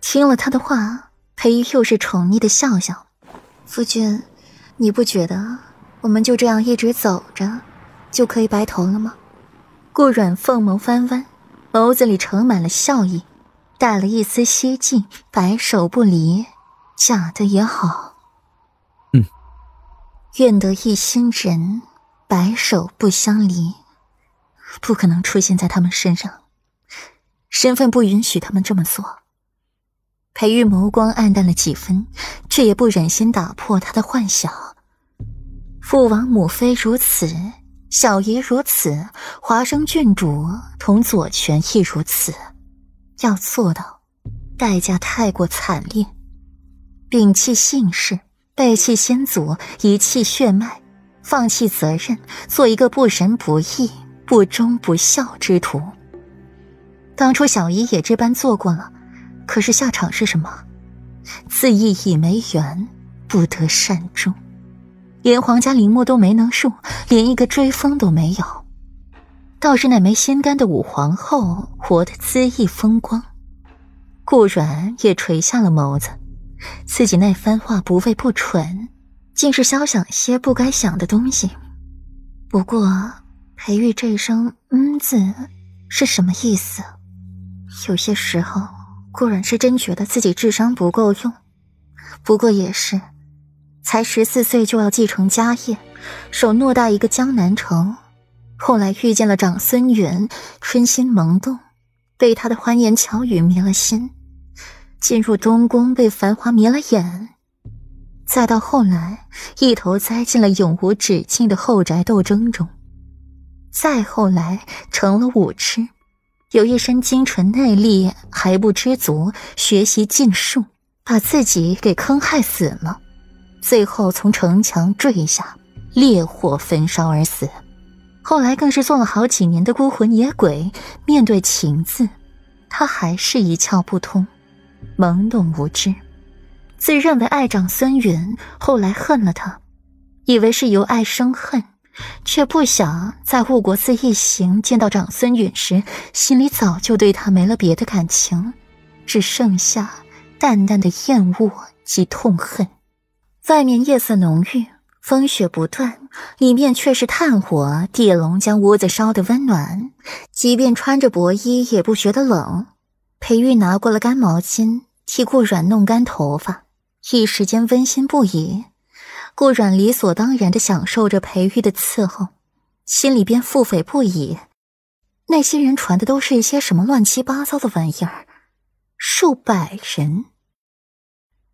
听了他的话，裴玉又是宠溺的笑笑：“夫君，你不觉得我们就这样一直走着，就可以白头了吗？”顾阮凤眸弯弯，眸子里盛满了笑意，带了一丝希冀，白首不离，假的也好。嗯，愿得一心人，白首不相离。不可能出现在他们身上，身份不允许他们这么做。裴玉眸光暗淡了几分，却也不忍心打破他的幻想。父王母妃如此，小姨如此，华生郡主同左权亦如此。要做到，代价太过惨烈，摒弃姓氏，背弃先祖，遗弃血脉，放弃责任，做一个不仁不义、不忠不孝之徒。当初小姨也这般做过了。可是下场是什么？自缢已没缘，不得善终，连皇家陵墓都没能入，连一个追封都没有。倒是那枚心肝的武皇后活得恣意风光。顾阮也垂下了眸子，自己那番话不为不蠢，竟是消想些不该想的东西。不过裴玉这一声“嗯”字是什么意思？有些时候。顾然是真觉得自己智商不够用，不过也是，才十四岁就要继承家业，守偌大一个江南城，后来遇见了长孙允，春心萌动，被他的欢言巧语迷了心，进入东宫被繁华迷了眼，再到后来一头栽进了永无止境的后宅斗争中，再后来成了武痴。有一身精纯内力还不知足，学习禁术，把自己给坑害死了，最后从城墙坠下，烈火焚烧而死。后来更是做了好几年的孤魂野鬼，面对情字，他还是一窍不通，懵懂无知，自认为爱长孙允，后来恨了他，以为是由爱生恨。却不想在护国寺一行见到长孙允时，心里早就对他没了别的感情，只剩下淡淡的厌恶及痛恨。外面夜色浓郁，风雪不断，里面却是炭火地龙将屋子烧得温暖，即便穿着薄衣也不觉得冷。裴玉拿过了干毛巾，替顾软弄干头发，一时间温馨不已。顾阮理所当然的享受着裴玉的伺候，心里边腹诽不已。那些人传的都是一些什么乱七八糟的玩意儿？数百人，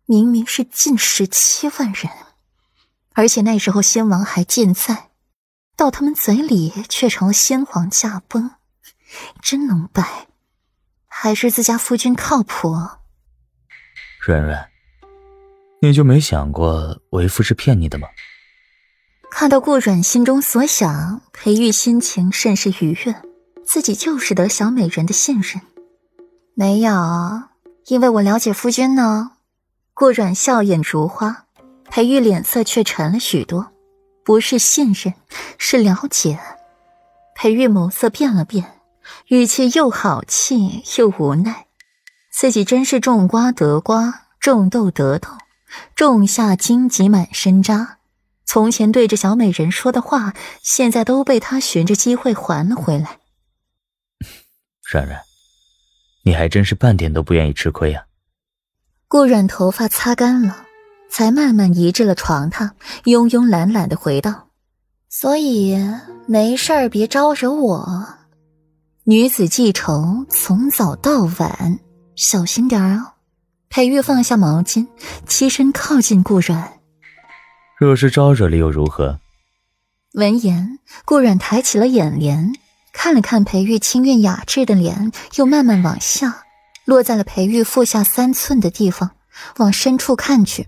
明明是近十七万人，而且那时候先王还健在，到他们嘴里却成了先皇驾崩，真能掰！还是自家夫君靠谱？软软。你就没想过为夫是骗你的吗？看到顾阮心中所想，裴玉心情甚是愉悦，自己就是得小美人的信任。没有，因为我了解夫君呢。顾阮笑眼如花，裴玉脸色却沉了许多，不是信任，是了解。裴玉眸色变了变，语气又好气又无奈，自己真是种瓜得瓜，种豆得豆。种下荆棘满身扎，从前对着小美人说的话，现在都被他寻着机会还了回来。冉冉，你还真是半点都不愿意吃亏呀。顾冉头发擦干了，才慢慢移至了床榻，慵慵懒懒的回道：“所以没事儿别招惹我。女子记仇，从早到晚，小心点儿啊。”裴玉放下毛巾，起身靠近顾阮。若是招惹了又如何？闻言，顾阮抬起了眼帘，看了看裴玉清韵雅致的脸，又慢慢往下，落在了裴玉腹下三寸的地方，往深处看去，